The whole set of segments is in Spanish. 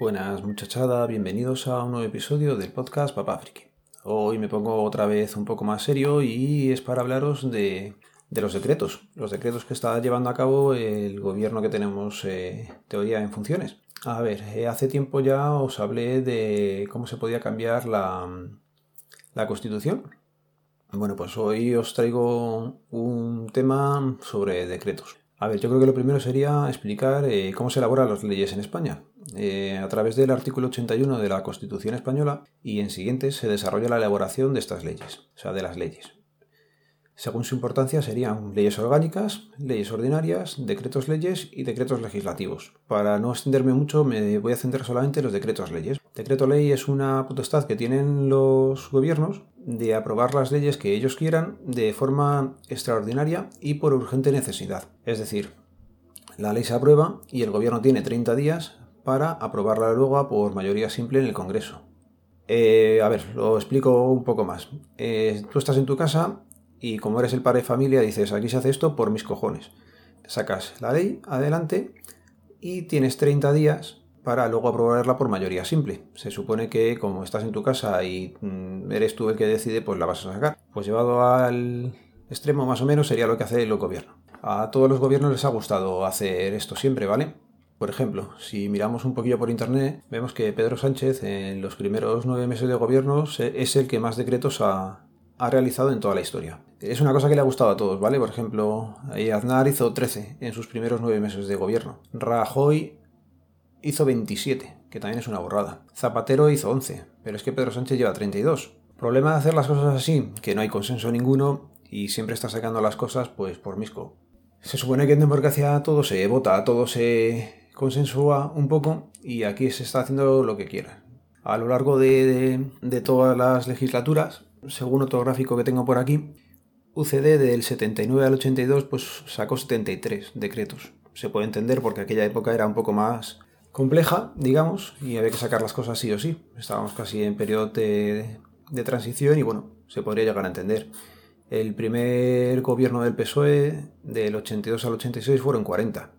Buenas muchachada, bienvenidos a un nuevo episodio del podcast Papá Friki. Hoy me pongo otra vez un poco más serio y es para hablaros de, los decretos, los decretos que está llevando a cabo el gobierno que tenemos eh, teoría en funciones. A ver, eh, hace tiempo ya os hablé de cómo se podía cambiar la, la constitución. Bueno, pues hoy os traigo un tema sobre decretos. A ver, yo creo que lo primero sería explicar eh, cómo se elaboran las leyes en España. Eh, a través del artículo 81 de la Constitución española y en siguientes se desarrolla la elaboración de estas leyes, o sea, de las leyes. Según su importancia serían leyes orgánicas, leyes ordinarias, decretos leyes y decretos legislativos. Para no extenderme mucho me voy a centrar solamente en los decretos leyes. Decreto ley es una potestad que tienen los gobiernos de aprobar las leyes que ellos quieran de forma extraordinaria y por urgente necesidad. Es decir, la ley se aprueba y el gobierno tiene 30 días para aprobarla luego por mayoría simple en el Congreso. Eh, a ver, lo explico un poco más. Eh, tú estás en tu casa y como eres el padre de familia dices, aquí se hace esto por mis cojones. Sacas la ley adelante y tienes 30 días para luego aprobarla por mayoría simple. Se supone que como estás en tu casa y mm, eres tú el que decide, pues la vas a sacar. Pues llevado al extremo más o menos sería lo que hace el gobierno. A todos los gobiernos les ha gustado hacer esto siempre, ¿vale? Por ejemplo, si miramos un poquillo por internet, vemos que Pedro Sánchez en los primeros nueve meses de gobierno es el que más decretos ha, ha realizado en toda la historia. Es una cosa que le ha gustado a todos, ¿vale? Por ejemplo, Aznar hizo 13 en sus primeros nueve meses de gobierno. Rajoy hizo 27, que también es una borrada. Zapatero hizo 11, pero es que Pedro Sánchez lleva 32. Problema de hacer las cosas así, que no hay consenso ninguno y siempre está sacando las cosas pues por misco. Se supone que en democracia todo se vota, todo se consensúa un poco y aquí se está haciendo lo que quiera. A lo largo de, de todas las legislaturas, según otro gráfico que tengo por aquí, UCD del 79 al 82 pues sacó 73 decretos. Se puede entender porque aquella época era un poco más compleja, digamos, y había que sacar las cosas sí o sí. Estábamos casi en periodo de, transición y bueno, se podría llegar a entender. El primer gobierno del PSOE del 82 al 86 fueron 40.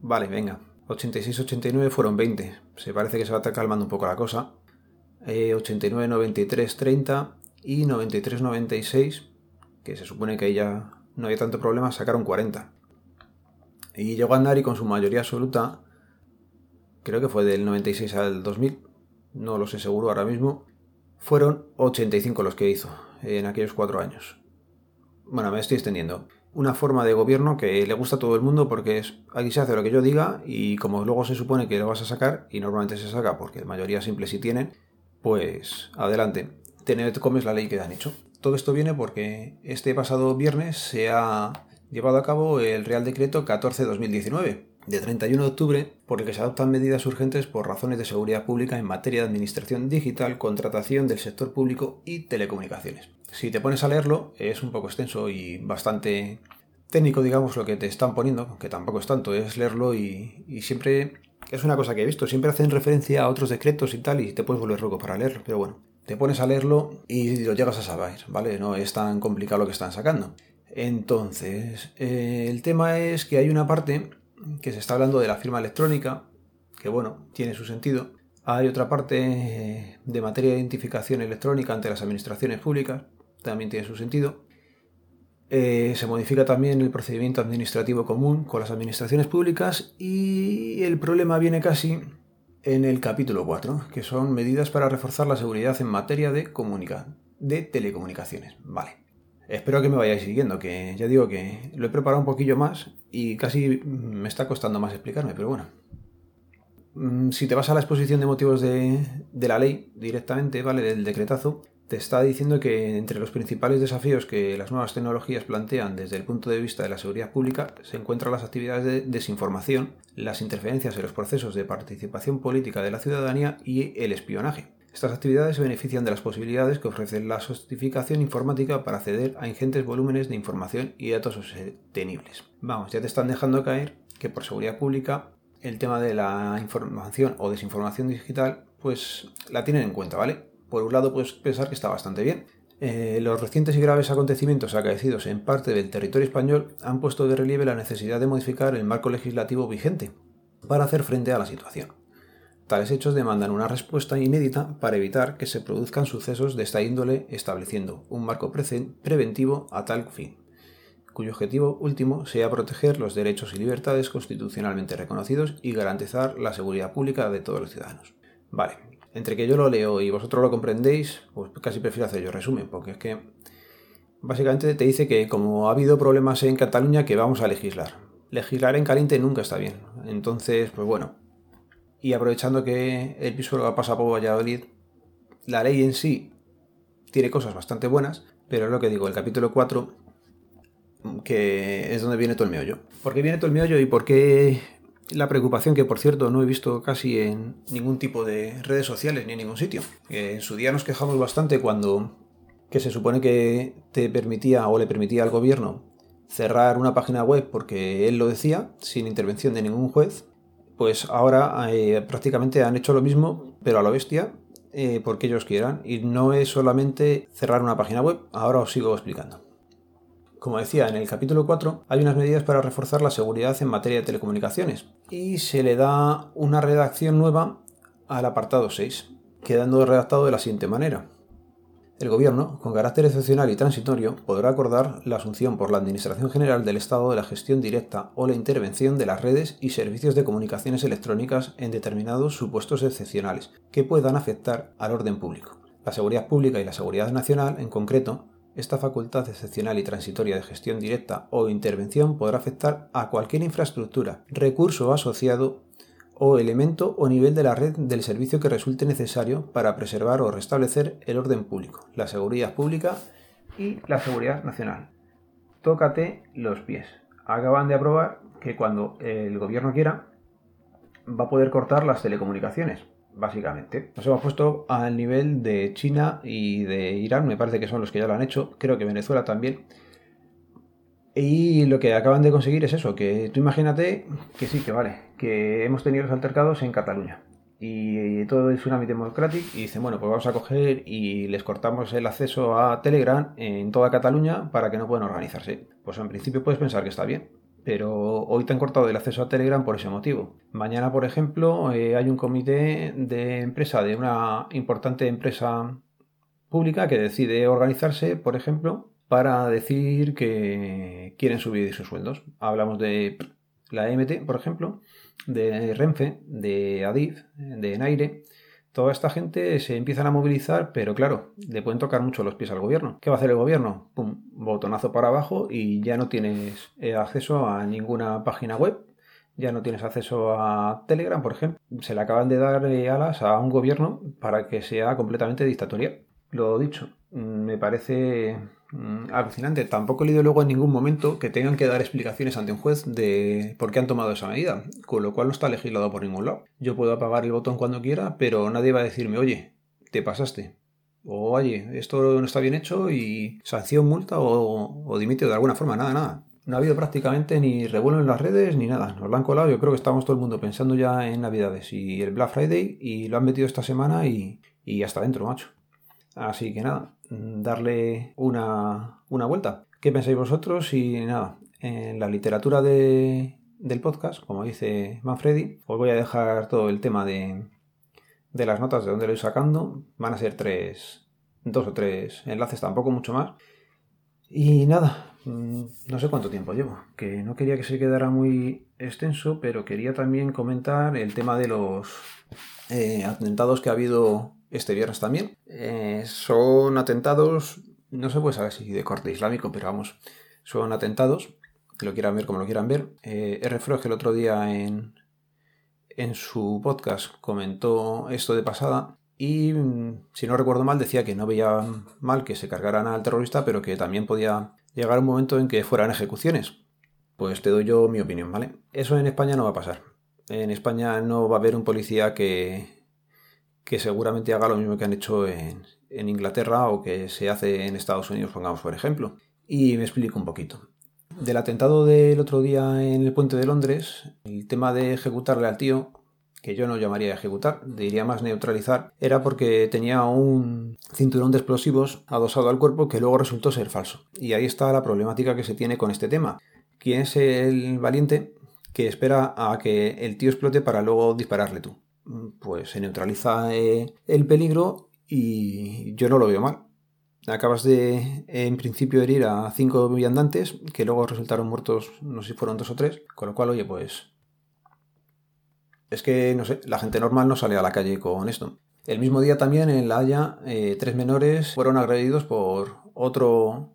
Vale, venga. 86-89 fueron 20. Se parece que se va a estar calmando un poco la cosa. 89-93, eh, 30 y 93-96, que se supone que ya no había tanto problema, sacaron 40. Y llegó a andar y con su mayoría absoluta creo que fue del 96 al 2000, no lo sé seguro ahora mismo, fueron 85 los que hizo en aquellos cuatro años. Bueno, me estoy extendiendo. Una forma de gobierno que le gusta a todo el mundo porque es aquí se hace lo que yo diga y como luego se supone que lo vas a sacar y normalmente se saca porque mayoría simple sí tienen, pues adelante, te comes la ley que han hecho. Todo esto viene porque este pasado viernes se ha llevado a cabo el Real Decreto 14-2019 de 31 de octubre por el que se adoptan medidas urgentes por razones de seguridad pública en materia de administración digital, contratación del sector público y telecomunicaciones. Si te pones a leerlo, es un poco extenso y bastante técnico, digamos, lo que te están poniendo, que tampoco es tanto, es leerlo y, siempre es una cosa que he visto, siempre hacen referencia a otros decretos y tal y te puedes volver loco para leerlo, pero bueno, te pones a leerlo y lo llegas a saber, ¿vale? No es tan complicado lo que están sacando. Entonces, eh, el tema es que hay una parte que se está hablando de la firma electrónica, que bueno, tiene su sentido. Hay otra parte eh, de materia de identificación electrónica ante las administraciones públicas, también tiene su sentido. Eh, se modifica también el procedimiento administrativo común con las administraciones públicas y el problema viene casi en el capítulo 4, que son medidas para reforzar la seguridad en materia de, de telecomunicaciones. Vale. Espero que me vayáis siguiendo, que ya digo que lo he preparado un poquillo más y casi me está costando más explicarme, pero bueno. Mm, si te vas a la exposición de motivos de, la ley directamente, ¿vale? Del decretazo, te está diciendo que entre los principales desafíos que las nuevas tecnologías plantean desde el punto de vista de la seguridad pública se encuentran las actividades de desinformación, las interferencias en los procesos de participación política de la ciudadanía y el espionaje. Estas actividades se benefician de las posibilidades que ofrece la sofisticación informática para acceder a ingentes volúmenes de información y datos sostenibles. Vamos, ya te están dejando caer que por seguridad pública el tema de la información o desinformación digital pues la tienen en cuenta, ¿vale? Por un lado puedes pensar que está bastante bien. Eh, los recientes y graves acontecimientos acaecidos en parte del territorio español han puesto de relieve la necesidad de modificar el marco legislativo vigente para hacer frente a la situación. Tales hechos demandan una respuesta inédita para evitar que se produzcan sucesos de esta índole estableciendo un marco preventivo a tal fin, cuyo objetivo último sea proteger los derechos y libertades constitucionalmente reconocidos y garantizar la seguridad pública de todos los ciudadanos. Vale, entre que yo lo leo y vosotros lo comprendéis, pues casi prefiero hacer yo resumen, porque es que básicamente te dice que como ha habido problemas en Cataluña que vamos a legislar. Legislar en caliente nunca está bien. Entonces, pues bueno, y aprovechando que el piso pasa por Valladolid, la ley en sí tiene cosas bastante buenas, pero es lo que digo, el capítulo 4, que es donde viene todo el meollo. ¿Por qué viene todo el meollo y por qué la preocupación que, por cierto, no he visto casi en ningún tipo de redes sociales ni en ningún sitio? En su día nos quejamos bastante cuando que se supone que te permitía o le permitía al gobierno cerrar una página web porque él lo decía, sin intervención de ningún juez, pues ahora eh, prácticamente han hecho lo mismo, pero a la bestia, eh, porque ellos quieran. Y no es solamente cerrar una página web, ahora os sigo explicando. Como decía, en el capítulo 4 hay unas medidas para reforzar la seguridad en materia de telecomunicaciones y se le da una redacción nueva al apartado 6, quedando redactado de la siguiente manera. El Gobierno, con carácter excepcional y transitorio, podrá acordar la asunción por la Administración General del Estado de la gestión directa o la intervención de las redes y servicios de comunicaciones electrónicas en determinados supuestos excepcionales que puedan afectar al orden público. La seguridad pública y la seguridad nacional, en concreto, esta facultad excepcional y transitoria de gestión directa o intervención podrá afectar a cualquier infraestructura, recurso asociado o elemento o nivel de la red del servicio que resulte necesario para preservar o restablecer el orden público, la seguridad pública y la seguridad nacional. Tócate los pies. Acaban de aprobar que cuando el gobierno quiera va a poder cortar las telecomunicaciones, básicamente. Nos hemos puesto al nivel de China y de Irán, me parece que son los que ya lo han hecho, creo que Venezuela también y lo que acaban de conseguir es eso, que tú imagínate que sí, que vale, que hemos tenido los altercados en Cataluña. Y todo el Tsunami Democratic y dicen, bueno, pues vamos a coger y les cortamos el acceso a Telegram en toda Cataluña para que no puedan organizarse. Pues en principio puedes pensar que está bien, pero hoy te han cortado el acceso a Telegram por ese motivo. Mañana, por ejemplo, eh, hay un comité de empresa de una importante empresa pública que decide organizarse, por ejemplo, para decir que quieren subir sus sueldos. Hablamos de la MT, por ejemplo, de Renfe, de Adif, de Naire. Toda esta gente se empiezan a movilizar, pero claro, le pueden tocar mucho los pies al gobierno. ¿Qué va a hacer el gobierno? Pum, botonazo para abajo y ya no tienes eh, acceso a ninguna página web, ya no tienes acceso a Telegram, por ejemplo. Se le acaban de dar eh, alas a un gobierno para que sea completamente dictatorial. Lo dicho, me parece Mm, alucinante. Tampoco he leído luego en ningún momento que tengan que dar explicaciones ante un juez de por qué han tomado esa medida, con lo cual no está legislado por ningún lado. Yo puedo apagar el botón cuando quiera, pero nadie va a decirme, oye, te pasaste. O oye, esto no está bien hecho y sanción, multa o, o dimite de alguna forma, nada, nada. No ha habido prácticamente ni revuelo en las redes ni nada. Nos lo han colado. Yo creo que estamos todo el mundo pensando ya en Navidades y el Black Friday y lo han metido esta semana y, y hasta dentro, macho. Así que nada, Mm, darle una, vuelta. ¿Qué pensáis vosotros? Y nada, en la literatura de, del podcast, como dice Manfredi, os voy a dejar todo el tema de, de las notas de donde lo voy sacando. Van a ser tres, dos o tres enlaces, tampoco mucho más. Y nada, mm, no sé cuánto tiempo llevo, que no quería que se quedara muy extenso, pero quería también comentar el tema de los eh, atentados que ha habido este viernes también. Eh, son atentados, no se puede saber si de corte islámico, pero vamos, son atentados, que lo quieran ver como lo quieran ver. Eh, R. Frog el otro día en, en su podcast comentó esto de pasada y, mm, si no recuerdo mal, decía que no veía mal que se cargaran al terrorista, pero que también podía llegar un momento en que fueran ejecuciones. Pues te doy yo mi opinión, ¿vale? Eso en España no va a pasar. En España no va a haber un policía que, que seguramente haga lo mismo que han hecho en, Inglaterra o que se hace en Estados Unidos, pongamos por ejemplo. Y me explico un poquito. Del atentado del otro día en el puente de Londres, el tema de ejecutarle al tío, que yo no llamaría ejecutar, diría más neutralizar, era porque tenía un cinturón de explosivos adosado al cuerpo que luego resultó ser falso. Y ahí está la problemática que se tiene con este tema. ¿Quién es el valiente que espera a que el tío explote para luego dispararle tú? Pues se neutraliza eh, el peligro y yo no lo veo mal. Acabas de, en principio, herir a cinco viandantes, que luego resultaron muertos, no sé si fueron dos o tres, con lo cual, oye, pues... Es que, no sé, la gente normal no sale a la calle con esto. El mismo día también en La Haya, eh, tres menores fueron agredidos por otro...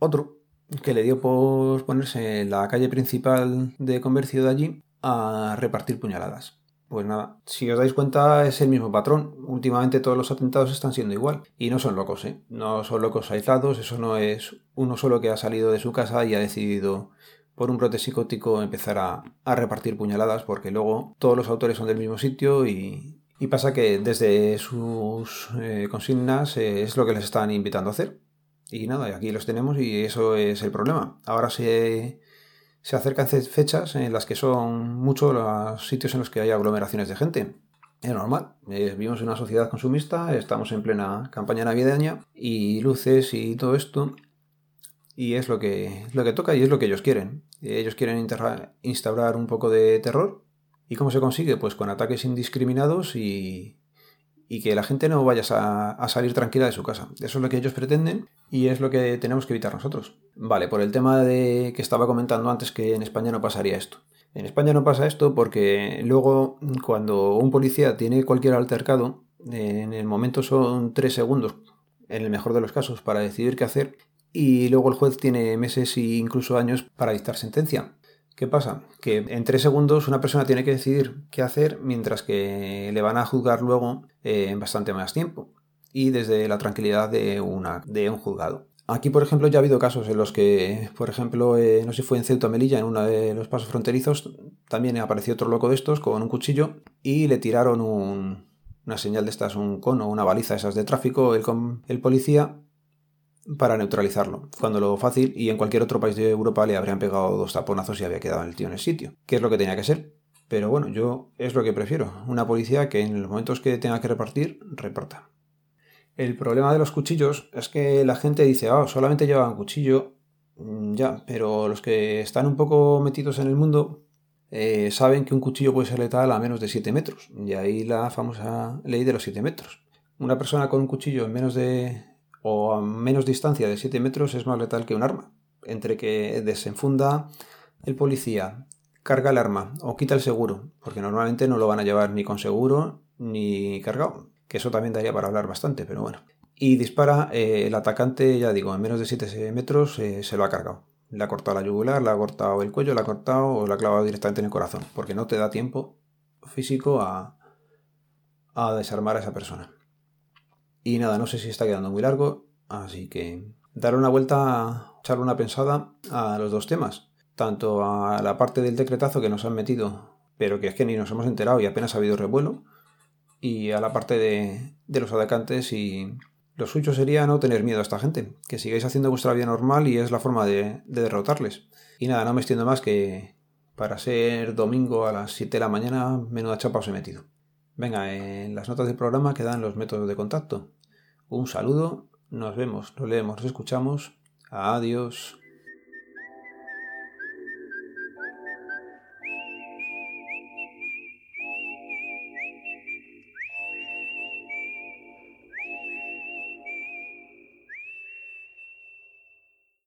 Otro que le dio por ponerse en la calle principal de comercio de allí a repartir puñaladas. Pues nada, si os dais cuenta es el mismo patrón. Últimamente todos los atentados están siendo igual. Y no son locos, ¿eh? No son locos aislados, eso no es uno solo que ha salido de su casa y ha decidido por un brote psicótico empezar a, repartir puñaladas porque luego todos los autores son del mismo sitio y, pasa que desde sus eh, consignas eh, es lo que les están invitando a hacer. Y nada, aquí los tenemos y eso es el problema. Ahora se se acercan fechas en las que son muchos los sitios en los que hay aglomeraciones de gente. Es normal, eh, vivimos en una sociedad consumista, estamos en plena campaña navideña y luces y todo esto. Y es lo que, lo que toca y es lo que ellos quieren. Ellos quieren instaurar un poco de terror. ¿Y cómo se consigue? Pues con ataques indiscriminados y, y que la gente no vaya a, salir tranquila de su casa. Eso es lo que ellos pretenden y es lo que tenemos que evitar nosotros. Vale, por el tema de que estaba comentando antes que en España no pasaría esto. En España no pasa esto porque luego cuando un policía tiene cualquier altercado, en el momento son tres segundos, en el mejor de los casos, para decidir qué hacer y luego el juez tiene meses e incluso años para dictar sentencia. ¿Qué pasa? Que en tres segundos una persona tiene que decidir qué hacer mientras que le van a juzgar luego eh, en bastante más tiempo y desde la tranquilidad de, una, de un juzgado. Aquí, por ejemplo, ya ha habido casos en los que, por ejemplo, eh, no sé si fue en Ceuta Melilla, en uno de los pasos fronterizos, también apareció otro loco de estos con un cuchillo y le tiraron una señal de estas, un cono, una baliza esas de tráfico, el, el policía para neutralizarlo, cuando lo fácil y en cualquier otro país de Europa le habrían pegado dos taponazos y había quedado el tío en el sitio, que es lo que tenía que ser. Pero bueno, yo es lo que prefiero, una policía que en los momentos que tenga que repartir, reparta. El problema de los cuchillos es que la gente dice, oh, solamente llevan cuchillo, mm, ya, pero los que están un poco metidos en el mundo eh, saben que un cuchillo puede ser letal a menos de 7 metros, y ahí la famosa ley de los 7 metros. Una persona con un cuchillo en menos de o a menos distancia de 7 metros es más letal que un arma. Entre que desenfunda el policía, carga el arma o quita el seguro, porque normalmente no lo van a llevar ni con seguro ni cargado, que eso también daría para hablar bastante, pero bueno. Y dispara, eh, el atacante, ya digo, en menos de 7 metros eh, se lo ha cargado. Le ha cortado la yugular, le ha cortado el cuello, le ha cortado o le ha clavado directamente en el corazón, porque no te da tiempo físico a, a desarmar a esa persona. Y nada, no sé si está quedando muy largo, así que dar una vuelta, echarle una pensada a los dos temas. Tanto a la parte del decretazo que nos han metido, pero que es que ni nos hemos enterado y apenas ha habido revuelo, y a la parte de, los atacantes y lo suyo sería no tener miedo a esta gente, que sigáis haciendo vuestra vida normal y es la forma de, de derrotarles. Y nada, no me extiendo más que para ser domingo a las 7 de la mañana, menuda chapa os he metido. Venga, en las notas del programa quedan los métodos de contacto. Un saludo, nos vemos, nos leemos, nos escuchamos. Adiós.